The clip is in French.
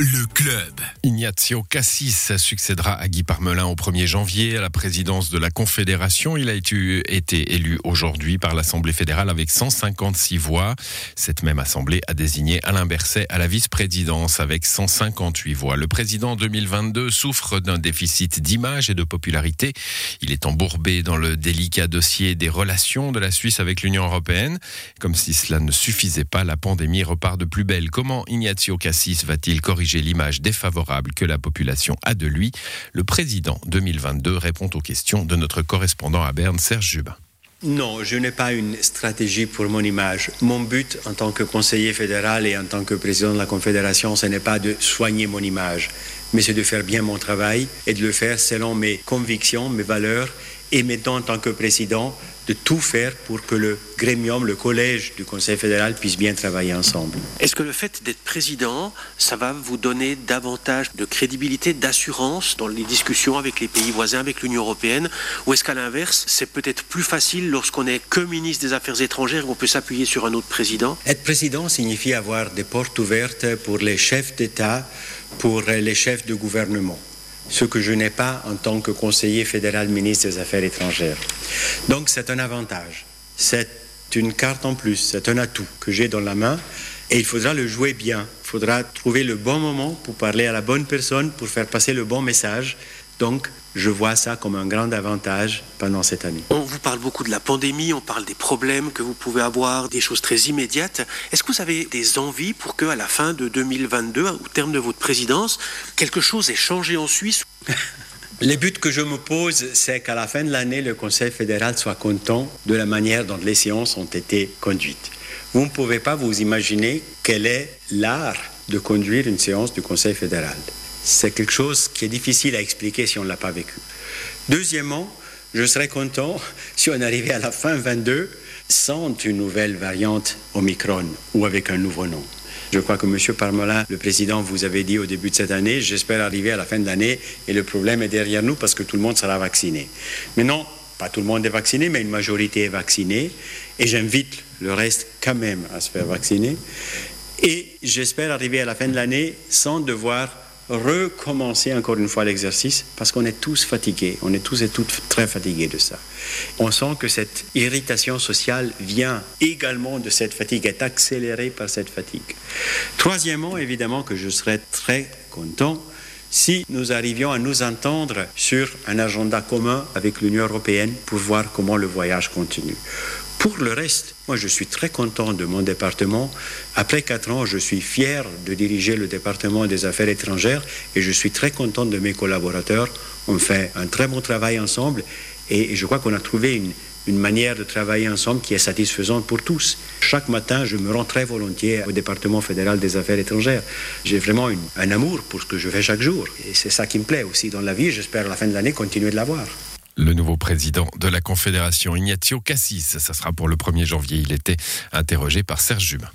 Le club. Ignazio Cassis succédera à Guy Parmelin au 1er janvier à la présidence de la Confédération. Il a été, élu aujourd'hui par l'Assemblée fédérale avec 156 voix. Cette même Assemblée a désigné Alain Berset à la vice-présidence avec 158 voix. Le président 2022 souffre d'un déficit d'image et de popularité. Il est embourbé dans le délicat dossier des relations de la Suisse avec l'Union européenne. Comme si cela ne suffisait pas, la pandémie repart de plus belle. Comment Ignazio Cassis va-t-il corriger l'image défavorable que la population a de lui? Le président 2022 répond aux questions de notre correspondant à Berne, Serge Jubin. Non, je n'ai pas une stratégie pour mon image. Mon but en tant que conseiller fédéral et en tant que président de la Confédération, ce n'est pas de soigner mon image, mais c'est de faire bien mon travail et de le faire selon mes convictions, mes valeurs et maintenant en tant que président de tout faire pour que le grémium, le collège du Conseil fédéral puisse bien travailler ensemble. Est-ce que le fait d'être président, ça va vous donner davantage de crédibilité, d'assurance dans les discussions avec les pays voisins, avec l'Union européenne? Ou est-ce qu'à l'inverse, c'est peut-être plus facile lorsqu'on n'est que ministre des Affaires étrangères et qu'on peut s'appuyer sur un autre président? Être président signifie avoir des portes ouvertes pour les chefs d'État, pour les chefs de gouvernement ce que je n'ai pas en tant que conseiller fédéral ministre des Affaires étrangères. Donc c'est un avantage, c'est une carte en plus, c'est un atout que j'ai dans la main et il faudra le jouer bien. Il faudra trouver le bon moment pour parler à la bonne personne, pour faire passer le bon message. Donc je vois ça comme un grand avantage pendant cette année. On vous parle beaucoup de la pandémie, on parle des problèmes que vous pouvez avoir, des choses très immédiates. Est-ce que vous avez des envies pour que, à la fin de 2022, au terme de votre présidence, quelque chose ait changé en Suisse? Les buts que je me pose, c'est qu'à la fin de l'année, le Conseil fédéral soit content de la manière dont les séances ont été conduites. Vous ne pouvez pas vous imaginer quel est l'art de conduire une séance du Conseil fédéral. C'est quelque chose qui est difficile à expliquer si on ne l'a pas vécu. Deuxièmement, je serais content si on arrivait à la fin 22 sans une nouvelle variante Omicron ou avec un nouveau nom. Je crois que M. Parmelin, le président, vous avait dit au début de cette année, j'espère arriver à la fin de l'année et le problème est derrière nous parce que tout le monde sera vacciné. Mais non, pas tout le monde est vacciné, mais une majorité est vaccinée et j'invite le reste quand même à se faire vacciner. Et j'espère arriver à la fin de l'année sans devoir recommencer encore une fois l'exercice parce qu'on est tous fatigués, on est tous et toutes très fatigués de ça. On sent que cette irritation sociale vient également de cette fatigue, est accélérée par cette fatigue. Troisièmement, évidemment que je serais très content si nous arrivions à nous entendre sur un agenda commun avec l'Union européenne pour voir comment le voyage continue. Pour le reste, moi je suis très content de mon département. Après quatre ans, je suis fier de diriger le département des affaires étrangères et je suis très content de mes collaborateurs. On fait un très bon travail ensemble et je crois qu'on a trouvé une, manière de travailler ensemble qui est satisfaisante pour tous. Chaque matin, je me rends très volontiers au département fédéral des affaires étrangères. J'ai vraiment un amour pour ce que je fais chaque jour. Et c'est ça qui me plaît aussi dans la vie. J'espère à la fin de l'année continuer de l'avoir. Le nouveau président de la Confédération, Ignazio Cassis, ça sera pour le 1er janvier. Il était interrogé par Serge Jubin.